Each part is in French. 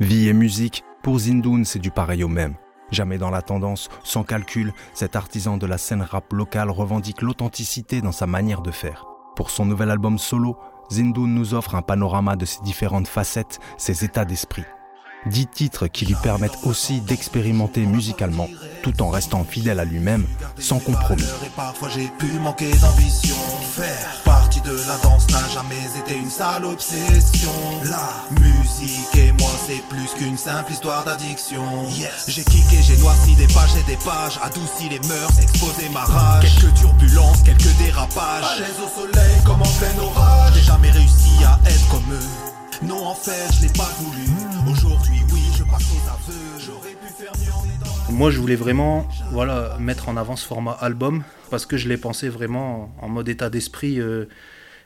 Vie et musique, pour Zindoun, c'est du pareil au même. Jamais dans la tendance, sans calcul, cet artisan de la scène rap locale revendique l'authenticité dans sa manière de faire. Pour son nouvel album solo, Zindoun nous offre un panorama de ses différentes facettes, ses états d'esprit. Dix titres qui lui permettent aussi d'expérimenter musicalement, tout en restant fidèle à lui-même, sans compromis. De la danse n'a jamais été une sale obsession. La musique et moi c'est plus qu'une simple histoire d'addiction. J'ai kické, j'ai noirci des pages et des pages, adouci les mœurs, exposé ma rage. Quelques turbulences, quelques dérapages. À l'aise au soleil comme en plein orage. J'ai jamais réussi à être comme eux. Non, en fait, je l'ai pas voulu. Aujourd'hui, oui, je passe aux aveux. J'aurais pu faire mieux en étant. Moi, je voulais vraiment voilà, mettre en avant ce format album parce que je l'ai pensé vraiment en mode état d'esprit euh,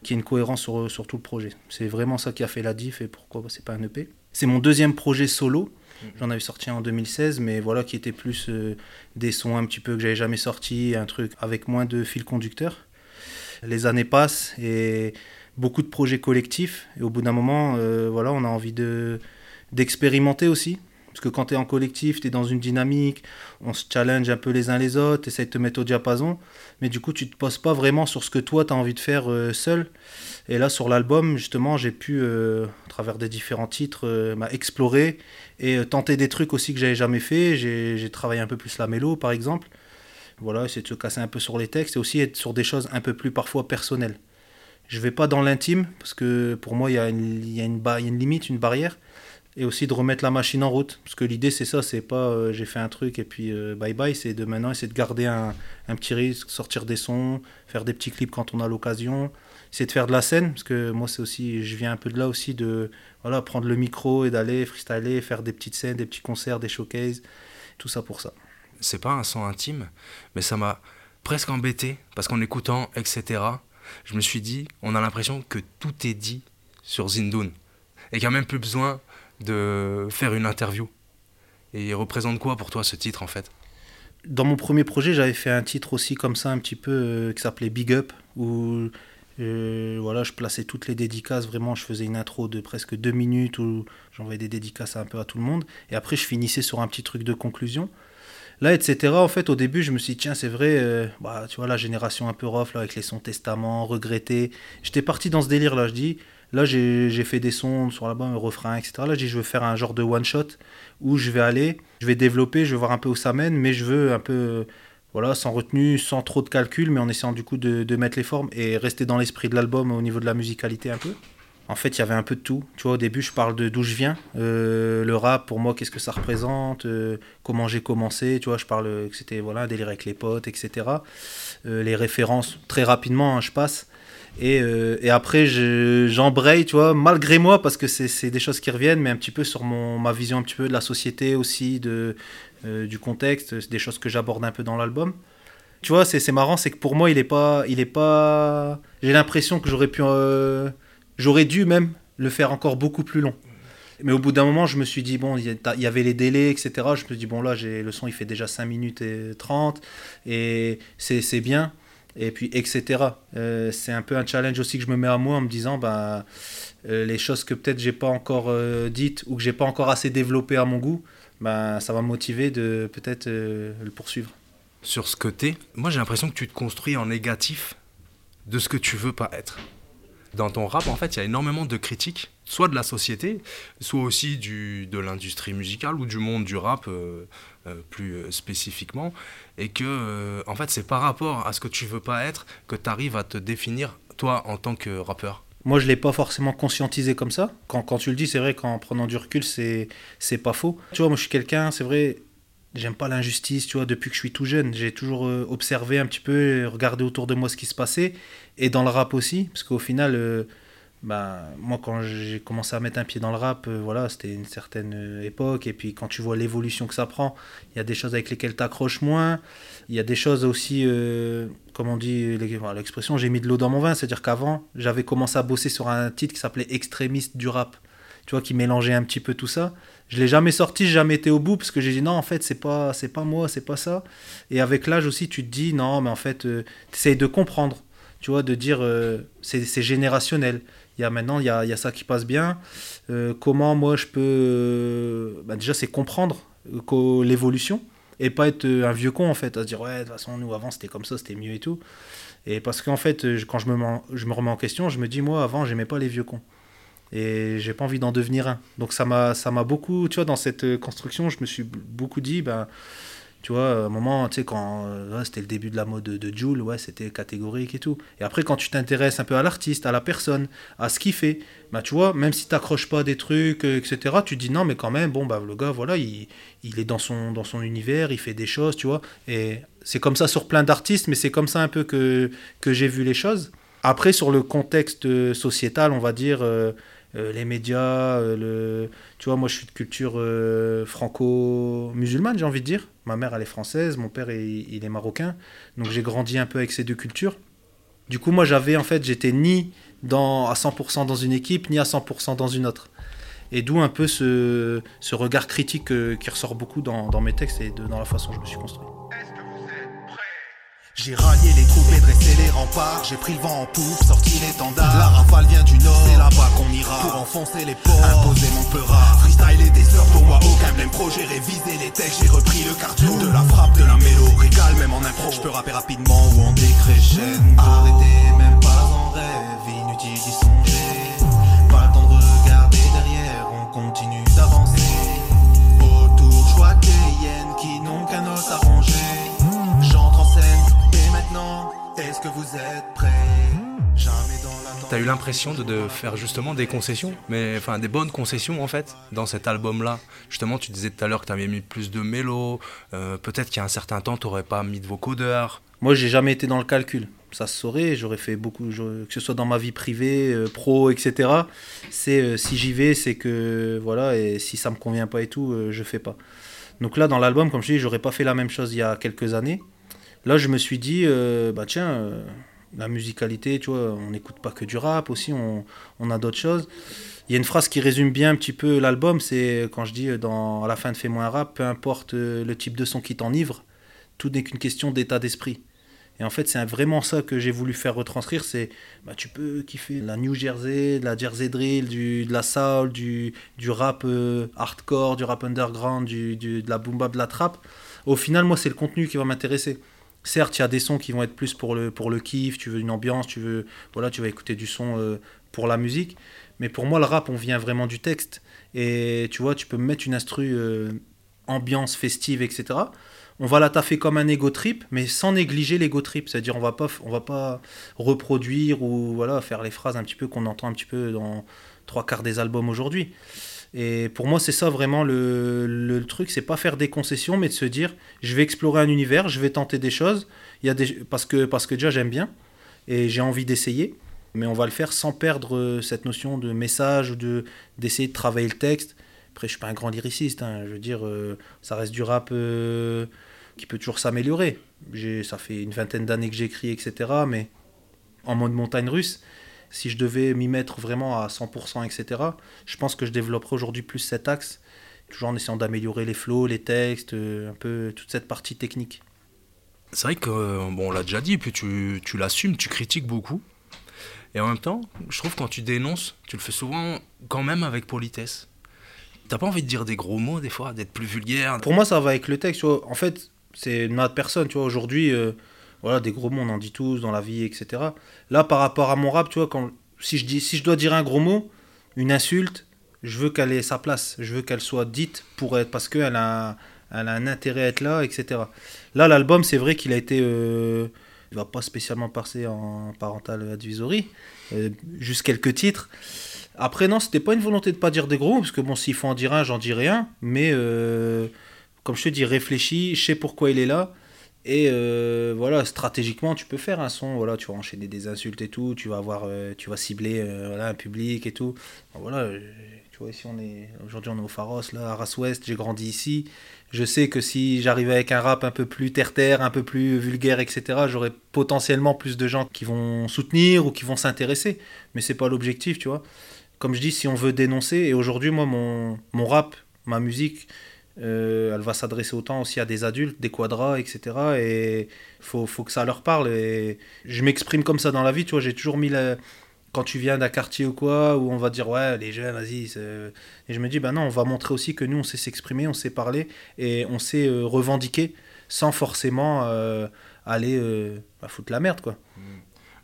qui ait une cohérence sur, sur tout le projet. C'est vraiment ça qui a fait la diff et pourquoi c'est pas un EP. C'est mon deuxième projet solo. J'en avais sorti en 2016, mais voilà, qui était plus euh, des sons un petit peu que j'avais jamais sorti, un truc avec moins de fil conducteur. Les années passent et beaucoup de projets collectifs. Et au bout d'un moment, euh, voilà, on a envie de, d'expérimenter aussi. Parce que quand tu es en collectif, tu es dans une dynamique, on se challenge un peu les uns les autres, essaye de te mettre au diapason. Mais du coup, tu te poses pas vraiment sur ce que toi, tu as envie de faire euh, seul. Et là, sur l'album, justement, j'ai pu, euh, à travers des différents titres, euh, bah, explorer et euh, tenter des trucs aussi que j'avais jamais fait. J'ai travaillé un peu plus la mélo, par exemple. Voilà, essayer de se casser un peu sur les textes et aussi être sur des choses un peu plus parfois personnelles. Je vais pas dans l'intime parce que pour moi, il y a une limite, une barrière. Et aussi de remettre la machine en route. Parce que l'idée, c'est ça, c'est pas euh, j'ai fait un truc et puis euh, bye bye, c'est de maintenant essayer de garder un, un petit risque, sortir des sons, faire des petits clips quand on a l'occasion, essayer de faire de la scène, parce que moi, c'est aussi, je viens un peu de là aussi, de voilà, prendre le micro et d'aller freestyler, faire des petites scènes, des petits concerts, des showcases, tout ça pour ça. C'est pas un son intime, mais ça m'a presque embêté parce qu'en écoutant, etc., je me suis dit, on a l'impression que tout est dit sur Zindoun et qu'il n'y a même plus besoin de faire une interview. Et il représente quoi pour toi ce titre en fait? Dans mon premier projet, j'avais fait un titre aussi comme ça, un petit peu, euh, qui s'appelait Big Up, où euh, voilà, je plaçais toutes les dédicaces, vraiment, je faisais une intro de presque deux minutes où j'envoyais des dédicaces un peu à tout le monde, et après je finissais sur un petit truc de conclusion. Là, etc., en fait, au début, je me suis dit, tiens, c'est vrai, euh, bah, tu vois, la génération un peu rough, avec les sons testament, regrettés. J'étais parti dans ce délire-là, je dis, là, j'ai j'ai fait des sons sur l'album, refrain, etc. Là, dis, je veux faire un genre de one-shot où je vais aller, je vais développer, je vais voir un peu où ça mène, mais je veux un peu, voilà, sans retenue, sans trop de calcul, mais en essayant du coup de, de mettre les formes et rester dans l'esprit de l'album au niveau de la musicalité un peu. En fait, il y avait un peu de tout. Tu vois, au début, je parle de d'où je viens. Euh, le rap, pour moi, qu'est-ce que ça représente euh, Comment j'ai commencé Tu vois, je parle que c'était voilà, un délire avec les potes, etc. Euh, les références, très rapidement, hein, je passe. Et, euh, et après, je- j'embraye, tu vois, malgré moi, parce que c'est des choses qui reviennent, mais un petit peu sur mon, ma vision un petit peu de la société aussi, de, euh, du contexte. Des choses que j'aborde un peu dans l'album. Tu vois, c'est marrant, c'est que pour moi, il est pas. Il pas... J'ai l'impression que j'aurais pu. euh, J'aurais dû même le faire encore beaucoup plus long. Mais au bout d'un moment, je me suis dit, bon, il y, y avait les délais, etc. Je me suis dit, bon, là, le son, il fait déjà 5 minutes et 30, et c'est bien, et puis, etc. Euh, c'est un peu un challenge aussi que je me mets à moi en me disant, bah, euh, les choses que peut-être j'ai pas encore euh, dites ou que j'ai pas encore assez développées à mon goût, bah, ça va me motiver de peut-être le poursuivre. Sur ce côté, moi j'ai l'impression que tu te construis en négatif de ce que tu veux pas être. Dans ton rap, en fait, il y a énormément de critiques, soit de la société, soit aussi du, de l'industrie musicale ou du monde du rap plus euh, spécifiquement. Et que, euh, en fait, c'est par rapport à ce que tu veux pas être que tu arrives à te définir, toi, en tant que rappeur. Moi, je l'ai pas forcément conscientisé comme ça. Quand, quand tu le dis, c'est vrai qu'en prenant du recul, c'est c'est pas faux. Tu vois, moi, je suis quelqu'un, c'est vrai, j'aime pas l'injustice, tu vois, depuis que je suis tout jeune. J'ai toujours euh, observé un petit peu, regardé autour de moi ce qui se passait. Et dans le rap aussi, parce qu'au final, euh, bah, moi, quand j'ai commencé à mettre un pied dans le rap, euh, voilà, c'était une certaine euh, époque. Et puis, quand tu vois l'évolution que ça prend, il y a des choses avec lesquelles tu accroches moins. Il y a des choses aussi, euh, comme on dit, l'expression, j'ai mis de l'eau dans mon vin. C'est-à-dire qu'avant, j'avais commencé à bosser sur un titre qui s'appelait Extrémiste du rap. Tu vois, qui mélangeait un petit peu tout ça. Je l'ai jamais sorti, j'ai jamais été au bout parce que j'ai dit non, en fait, c'est pas, c'est pas moi, c'est pas ça. Et avec l'âge aussi, tu te dis non, mais en fait, tu essayes de comprendre. Tu vois, de dire c'est générationnel. Il y a maintenant, il y a, il y a ça qui passe bien. Euh, comment moi je peux. euh, bah, déjà, c'est comprendre euh, l'évolution et pas être un vieux con en fait, à se dire ouais, de toute façon, nous avant c'était comme ça, c'était mieux et tout. Et parce qu'en fait, quand je me, je me remets en question, je me dis moi avant, j'aimais pas les vieux cons. Et j'ai pas envie d'en devenir un. Donc ça m'a ça m'a beaucoup, tu vois, dans cette construction, je me suis beaucoup dit, ben, tu vois, à un moment, tu sais, quand euh, c'était le début de la mode de, de Joule, ouais, c'était catégorique et tout. Et après, quand tu t'intéresses un peu à l'artiste, à la personne, à ce qu'il fait, bah, tu vois, même si t'accroches pas des trucs, euh, etc., tu dis non, mais quand même, bon, bah, le gars, voilà, il, il est dans son, dans son univers, il fait des choses, tu vois. Et c'est comme ça sur plein d'artistes, mais c'est comme ça un peu que, que j'ai vu les choses. Après, sur le contexte euh, sociétal, on va dire, euh, euh, les médias, euh, le... tu vois, moi je suis de culture euh, franco-musulmane, j'ai envie de dire. Ma mère, elle est française, mon père, il, est marocain. Donc j'ai grandi un peu avec ces deux cultures. Du coup, moi, j'avais, en fait, j'étais ni dans, à 100% dans une équipe, ni à 100% dans une autre. Et d'où un peu ce, ce regard critique qui ressort beaucoup dans, dans mes textes et dans la façon dont je me suis construit. J'ai rallié les troupes et dressé les remparts. J'ai pris le vent en poupe, sorti l'étendard. La rafale vient du nord, c'est là-bas qu'on ira. Pour enfoncer les ports, imposer mon peura. Freestyle et des heures, pour moi aucun blême pro. J'ai révisé les textes, j'ai repris le cardio. De la frappe, de la mélo, régal même en impro. Je peux rapper rapidement ou en décrescendo. Arrêtez, même pas en rêve, inutile d'y songer. T'as eu l'impression de, faire justement des concessions, mais enfin des bonnes concessions en fait, dans cet album-là? Justement, tu disais tout à l'heure que t'avais mis plus de mélo, euh, peut-être qu'il y a un certain temps, t'aurais pas mis de vocodeurs. Moi, j'ai jamais été dans le calcul. Ça se saurait, j'aurais fait beaucoup, que ce soit dans ma vie privée, euh, pro, etc. C'est euh, si j'y vais, c'est que voilà, et si ça me convient pas et tout, je fais pas. Donc là, dans l'album, comme je dis, j'aurais pas fait la même chose il y a quelques années. Là, je me suis dit, bah tiens, la musicalité, tu vois, on n'écoute pas que du rap aussi, on, on a d'autres choses. Il y a une phrase qui résume bien un petit peu l'album, c'est quand je dis euh, dans, à la fin de Fais-moi un rap, peu importe euh, le type de son qui t'enivre, tout n'est qu'une question d'état d'esprit. Et en fait, c'est vraiment ça que j'ai voulu faire retranscrire. C'est, bah, tu peux kiffer la New Jersey, de la Jersey Drill, du, de la soul, du, du rap euh, hardcore, du rap underground, du, du- de la boom de la trap. Au final, moi, c'est le contenu qui va m'intéresser. Certes, il y a des sons qui vont être plus pour le, pour le kiff, tu veux une ambiance, tu veux, voilà, tu vas écouter du son euh, pour la musique. Mais pour moi, le rap, on vient vraiment du texte. Et tu vois, tu peux me mettre une instru euh, ambiance festive, etc on va la taffer comme un ego trip, mais sans négliger l'ego trip. C'est-à-dire, on va pas, on va pas reproduire ou voilà faire les phrases un petit peu qu'on entend un petit peu dans trois quarts des albums aujourd'hui. Et pour moi, c'est ça vraiment le, le truc, c'est pas faire des concessions, mais de se dire, je vais explorer un univers, je vais tenter des choses. Y a des, parce que parce que déjà j'aime bien et j'ai envie d'essayer, mais on va le faire sans perdre euh, cette notion de message de d'essayer de travailler le texte. Après, je suis pas un grand lyriciste, hein, je veux dire, euh, ça reste du rap euh, qui peut toujours s'améliorer. Ça fait une vingtaine d'années que j'écris, etc. Mais en mode montagne russe, si je devais m'y mettre vraiment à 100%, etc., je pense que je développerais aujourd'hui plus cet axe, toujours en essayant d'améliorer les flows, les textes, euh, un peu toute cette partie technique. C'est vrai que, euh, bon, on l'a déjà dit, puis tu, tu l'assumes, tu critiques beaucoup. Et en même temps, je trouve que quand tu dénonces, tu le fais souvent quand même avec politesse. T'as pas envie de dire des gros mots des fois, d'être plus vulgaire? Pour moi, ça va avec le texte. tu vois. En fait, c'est une autre personne. Tu vois, aujourd'hui, euh, voilà, des gros mots, on en dit tous dans la vie, etc. Là, par rapport à mon rap, tu vois, quand, si, je dis, si je dois dire un gros mot, une insulte, je veux qu'elle ait sa place. Je veux qu'elle soit dite pour être, parce qu'elle a, elle a un intérêt à être là, etc. Là, l'album, c'est vrai qu'il a été. euh, il va pas spécialement passer en parental advisory, euh, juste quelques titres. Après, non, c'était pas une volonté de pas dire des gros mots, parce que bon, s'il faut en dire un, j'en dirai un, mais euh, comme je te dis, réfléchis, je sais pourquoi il est là, et euh, voilà, stratégiquement, tu peux faire un son, voilà, tu vas enchaîner des insultes et tout, tu vas avoir, euh, tu vas cibler euh, voilà, un public et tout. Voilà, tu vois, ici on est, aujourd'hui on est au Pharos, là, à Arras-Ouest, j'ai grandi ici. Je sais que si j'arrivais avec un rap un peu plus terre-terre, un peu plus vulgaire, etc., j'aurais potentiellement plus de gens qui vont soutenir ou qui vont s'intéresser. Mais c'est pas l'objectif, tu vois. Comme je dis, si on veut dénoncer, et aujourd'hui, moi, mon, mon rap, ma musique, euh, elle va s'adresser autant aussi à des adultes, des quadras, etc. Et faut, faut que ça leur parle. Et je m'exprime comme ça dans la vie, tu vois. J'ai toujours mis la- quand tu viens d'un quartier ou quoi, où on va dire ouais, les jeunes, vas-y. Et je me dis, bah non, on va montrer aussi que nous, on sait s'exprimer, on sait parler et on sait euh, revendiquer sans forcément euh, aller bah, foutre la merde, quoi. Mmh.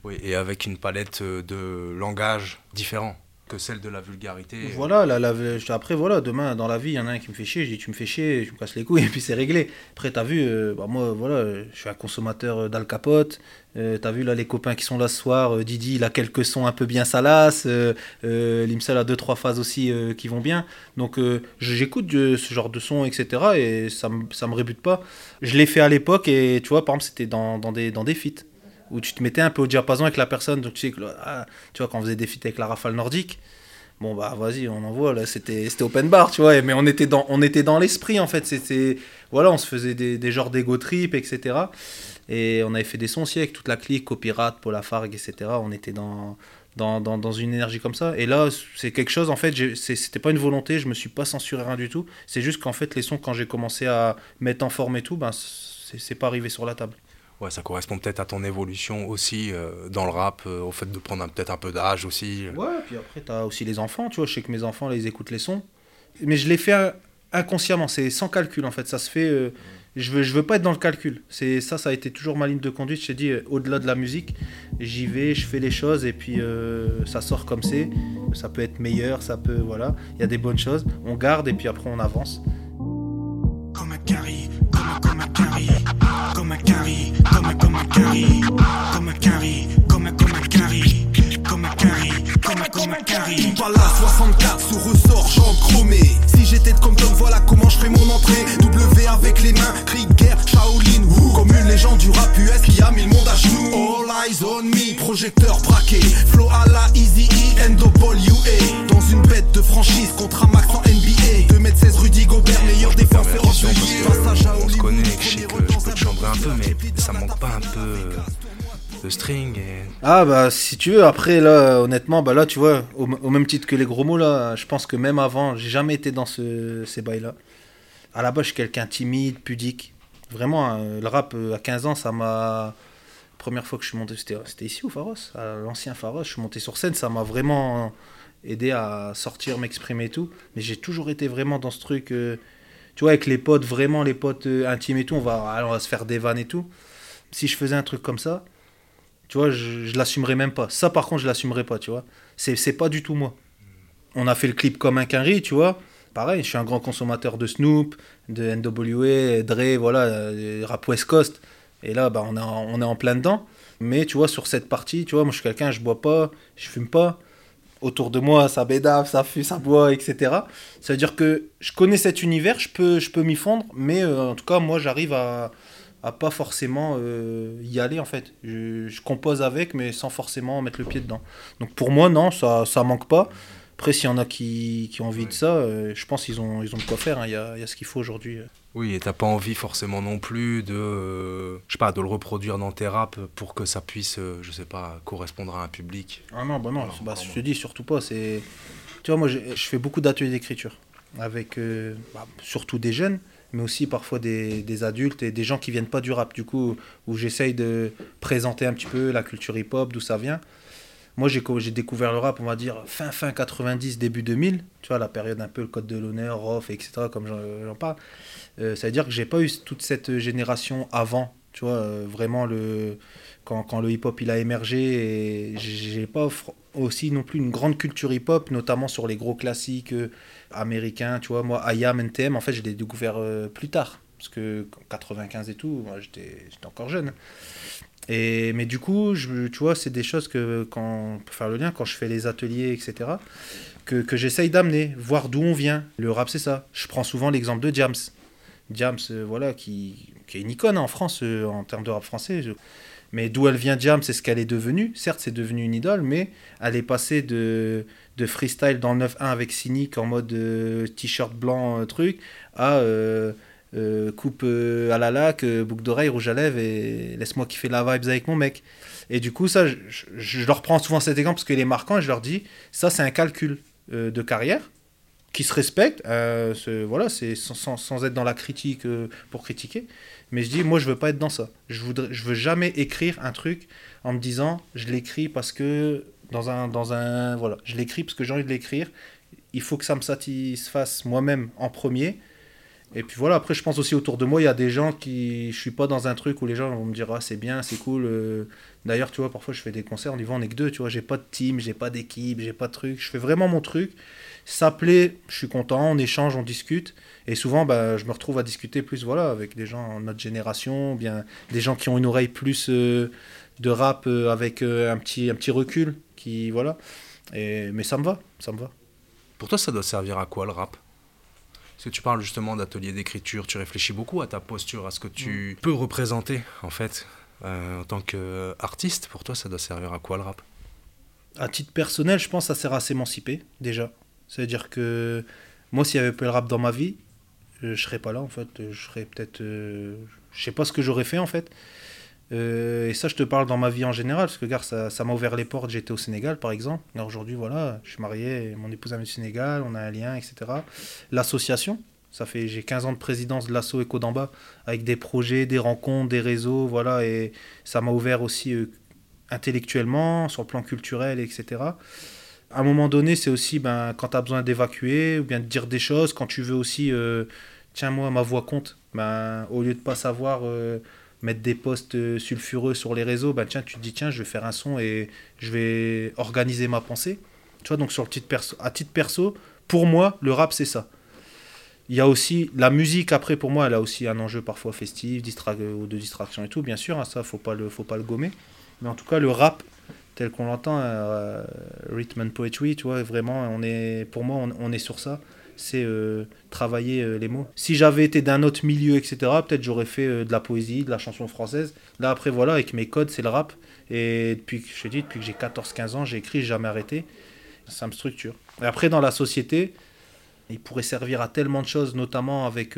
Oui, et avec une palette de langage différent que celle de la vulgarité. Voilà, la, après, voilà, demain, dans la vie, il y en a un qui me fait chier, je dis tu me fais chier, je me casse les couilles, et puis c'est réglé. Après, t'as vu, euh, bah, moi, voilà, je suis un consommateur euh, d'Alcapote. Euh, t'as vu, là, les copains qui sont là ce soir, Didi, il a quelques sons un peu bien salaces, Limsel a deux, trois phases aussi qui vont bien. Donc, j'écoute ce genre de son, etc., et ça, ça me rébute pas. Je l'ai fait à l'époque, et tu vois, par exemple, c'était dans, dans, des, dans des feats où tu te mettais un peu au diapason avec la personne. Donc, tu sais, ah, tu vois, quand on faisait des feats avec la rafale nordique, bon, bah, vas-y, on envoie, là, c'était open bar, tu vois, mais on était dans, on était dans l'esprit, en fait. C'était, voilà, on se faisait des, des genres d'ego trip, etc. Et on avait fait des sons avec toute la clique, Copirate, Paul Lafargue, etc. On était dans, dans, dans, dans, une énergie comme ça. Et là, c'est quelque chose, en fait, c'était pas une volonté, je me suis pas censuré rien du tout. C'est juste qu'en fait, les sons, quand j'ai commencé à mettre en forme et tout, ben, c'est pas arrivé sur la table ouais, ça correspond peut-être à ton évolution aussi euh, dans le rap, euh, au fait de prendre peut-être un peu d'âge aussi. Ouais, puis après, tu as aussi les enfants, tu vois. Je sais que mes enfants, là, ils écoutent les sons. Mais je l'ai fait inconsciemment, c'est sans calcul en fait. Ça se fait. Euh, je veux, je veux pas être dans le calcul. C'est ça, ça a été toujours ma ligne de conduite. Je t'ai dit, au-delà de la musique, j'y vais, je fais les choses et puis ça sort comme c'est. Ça peut être meilleur, ça peut, voilà. Il y a des bonnes choses. On garde et puis après on avance. Comme un comme, un carry, comme un comme un carry, comme un carry, comme un comme un carry, comme un carry, comme un comme un carry. la 64 sous ressort, j'en chromé. Si j'étais comme Tom, voilà comment je fais mon entrée. W avec les mains, Krieger, Shaolin, Woo. Comme une légende du rap US qui a mis le monde à genoux. All eyes on me, projecteur Ah bah si tu veux, après là, honnêtement, bah là tu vois, au, même titre que les gros mots là, je pense que même avant, j'ai jamais été dans ce, ces bails là. À la base, je suis quelqu'un timide, pudique. Vraiment, hein, le rap euh, à 15 ans, ça m'a. Première fois que je suis monté, c'était ici au Pharos, à l'ancien Pharos, je suis monté sur scène, ça m'a vraiment aidé à sortir, m'exprimer et tout. Mais j'ai toujours été vraiment dans ce truc, euh, tu vois, avec les potes, vraiment les potes euh, intimes et tout, on va, on va se faire des vannes et tout. Si je faisais un truc comme ça, tu vois, je, je l'assumerais même pas. Ça, par contre, je l'assumerais pas, tu vois. C'est pas du tout moi. On a fait le clip comme un quinri, tu vois. Pareil, je suis un grand consommateur de Snoop, de NWA, Dre, voilà, euh, rap West Coast. Et là, bah, on, en, on est en plein dedans. Mais tu vois, sur cette partie, tu vois, moi je suis quelqu'un, je bois pas, je fume pas. Autour de moi, ça bédave, ça fume, ça boit, etc. Ça veut dire que je connais cet univers, je peux, je peux m'y fondre, mais euh, en tout cas, moi j'arrive à, à pas forcément euh, y aller en fait. Je, compose avec, mais sans forcément mettre le pied dedans. Donc pour moi, non, ça, ça manque pas. Après, s'il y en a qui, qui ont envie de ça, euh, je pense qu'ils ont, ils ont de quoi faire. Hein. Il y, a, y, a, ce qu'il faut aujourd'hui. Oui, et t'as pas envie forcément non plus de, je sais pas, de le reproduire dans tes raps pour que ça puisse, euh, je sais pas, correspondre à un public. Ah non, bah non, bah, je te dis surtout pas. C'est, tu vois, moi, je, je fais beaucoup d'ateliers d'écriture avec bah, surtout des jeunes mais aussi parfois des, des, adultes et des gens qui viennent pas du rap, du coup, où j'essaye de présenter un petit peu la culture hip-hop, d'où ça vient. Moi, j'ai découvert le rap, on va dire, fin fin 90, début 2000, tu vois, la période un peu le code de l'honneur, Rof, etc., comme j'en parle. Euh, ça veut dire que j'ai pas eu toute cette génération avant, tu vois, euh, vraiment le quand, quand le hip-hop il a émergé et j'ai pas aussi non plus une grande culture hip-hop, notamment sur les gros classiques euh, américains, tu vois, moi, IAM, NTM, en fait, je l'ai découvert euh, plus tard, parce que 95 et tout, moi, j'étais encore jeune. Et, mais du coup, je, tu vois, c'est des choses que, quand, pour faire le lien, quand je fais les ateliers, etc., que, j'essaye d'amener, voir d'où on vient. Le rap, c'est ça. Je prends souvent l'exemple de Jams. Jams, euh, voilà, qui, qui, est une icône en France en termes de rap français. Mais d'où elle vient, Jam, c'est ce qu'elle est devenue. Certes, c'est devenu une idole, mais elle est passée de, de freestyle dans le 9-1 avec Cynic en mode euh, t-shirt blanc, euh, truc, à euh, coupe à la laque, boucle d'oreille, rouge à lèvres et laisse-moi kiffer la vibes avec mon mec. Et du coup, ça, je, je, leur prends souvent cet exemple parce qu'il est marquant et je leur dis, ça, c'est un calcul de carrière qui se respecte. voilà, c'est sans, être dans la critique pour critiquer. Mais je dis, moi, je veux pas être dans ça. Je voudrais, je veux jamais écrire un truc en me disant, je l'écris parce que Dans un, dans un, voilà, je l'écris parce que j'ai envie de l'écrire. Il faut que ça me satisfasse moi-même en premier. Et puis voilà, après, je pense aussi autour de moi, il y a des gens qui. Je suis pas dans un truc où les gens vont me dire, ah, c'est bien, c'est cool. euh. D'ailleurs, tu vois, parfois, je fais des concerts, on y va, on est que deux, tu vois. J'ai pas de team, j'ai pas d'équipe, j'ai pas de truc. Je fais vraiment mon truc. Ça plaît, je suis content, on échange, on discute. Et souvent, bah, je me retrouve à discuter plus, voilà, avec des gens de notre génération, bien des gens qui ont une oreille plus euh, de rap euh, avec un, petit, un petit recul. Qui, voilà. Et, mais ça me va, ça me va. Pour toi, ça doit servir à quoi le rap? Parce que tu parles justement d'atelier d'écriture, tu réfléchis beaucoup à ta posture, à ce que tu peux représenter en fait euh, en tant qu'artiste. Pour toi, ça doit servir à quoi le rap? À titre personnel, je pense que ça sert à s'émanciper, déjà. C'est-à-dire que moi, s'il y avait pas le rap dans ma vie, euh, je serais pas là, en fait. Je serais peut-être. euh, je sais pas ce que j'aurais fait, en fait. Euh, et ça, je te parle dans ma vie en général, parce que, regarde, ça m'a ouvert les portes. J'étais au Sénégal, par exemple. Aujourd'hui, voilà, je suis marié, mon épouse est du Sénégal, on a un lien, etc. L'association, ça fait, j'ai 15 ans de présidence de l'asso Eco d'en bas, avec des projets, des rencontres, des réseaux, voilà, et ça m'a ouvert aussi euh, intellectuellement, sur le plan culturel, etc. À un moment donné, c'est aussi ben, quand tu as besoin d'évacuer ou bien de dire des choses, quand tu veux aussi, euh, tiens, moi, ma voix compte, ben, au lieu de pas savoir mettre des posts euh, sulfureux sur les réseaux, ben, tiens, tu te dis, tiens, je vais faire un son et je vais organiser ma pensée. Tu vois, donc sur le titre perso, à titre perso, pour moi, le rap, c'est ça. Il y a aussi la musique, après, pour moi, elle a aussi un enjeu parfois festif, distra ou de distraction et tout, bien sûr, hein, ça, faut pas le, faut pas le gommer. Mais en tout cas, le rap, tel qu'on l'entend, euh, rhythm and poetry, tu vois, vraiment, on est, pour moi, on est sur ça. C'est euh, travailler euh, les mots. Si j'avais été d'un autre milieu, etc., peut-être j'aurais fait euh, de la poésie, de la chanson française. Là, après, voilà, avec mes codes, c'est le rap. Et depuis que je te dis, depuis que j'ai 14-15 ans, j'ai écrit, j'ai jamais arrêté. Ça me structure. Et après, dans la société, il pourrait servir à tellement de choses, notamment avec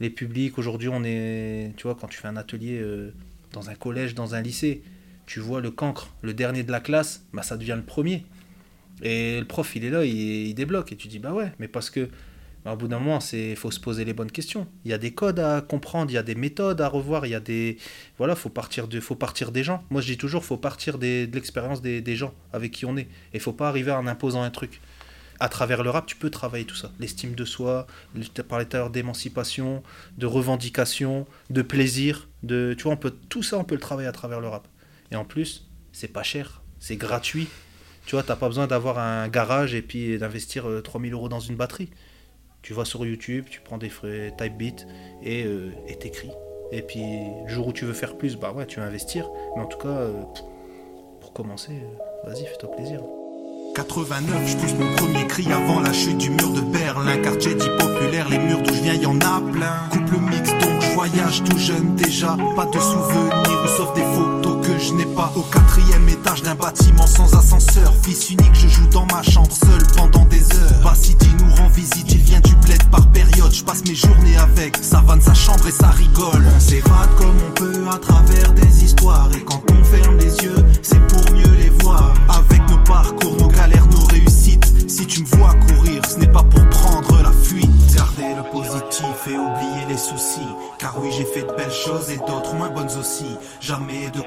les publics. Aujourd'hui, on est, tu vois, quand tu fais un atelier dans un collège, dans un lycée, tu vois le cancre, le dernier de la classe, bah, ça devient le premier. Et le prof, il est là, il, il débloque. Et tu dis, bah ouais, mais parce que, bah, bout d'un moment, il faut se poser les bonnes questions. Il y a des codes à comprendre, il y a des méthodes à revoir, il y a des. Voilà, faut partir, de, faut partir des gens. Moi, je dis toujours, faut partir de l'expérience des, des gens avec qui on est. Et faut pas arriver en imposant un truc à travers le rap, tu peux travailler tout ça. L'estime de soi, tu as parlé tout à l'heure d'émancipation, de revendication, de plaisir. De, tu vois, tout ça, on peut le travailler à travers le rap. Et en plus, c'est pas cher, c'est gratuit. Tu vois, t'as pas besoin d'avoir un garage et puis d'investir euh, 3000 euros dans une batterie. Tu vas sur YouTube, tu prends des frais type beat et euh, et t'écris. Et puis, le jour où tu veux faire plus, bah ouais, tu vas investir. Mais en tout cas, euh, pour commencer, euh, vas-y, fais-toi plaisir. 89, je pousse mon premier cri avant la chute du mur de Berlin. Quartier dit populaire, les murs d'où je viens, y en a plein. Couple mixte, voyage tout jeune déjà. Pas de souvenirs, ou sauf des photos que je n'ai pas. Au quatrième étage d'un bâtiment sans ascenseur. Fils unique, je joue dans ma chambre seul pendant des heures. Bassidi nous rend visite, il vient du bled par période. Je passe mes journées avec, ça vanne sa chambre et ça rigole. On s'évade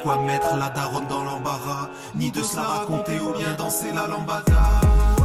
Jamais de quoi mettre la daronne dans l'embarras. Ni de se la raconter ou bien danser la lambada.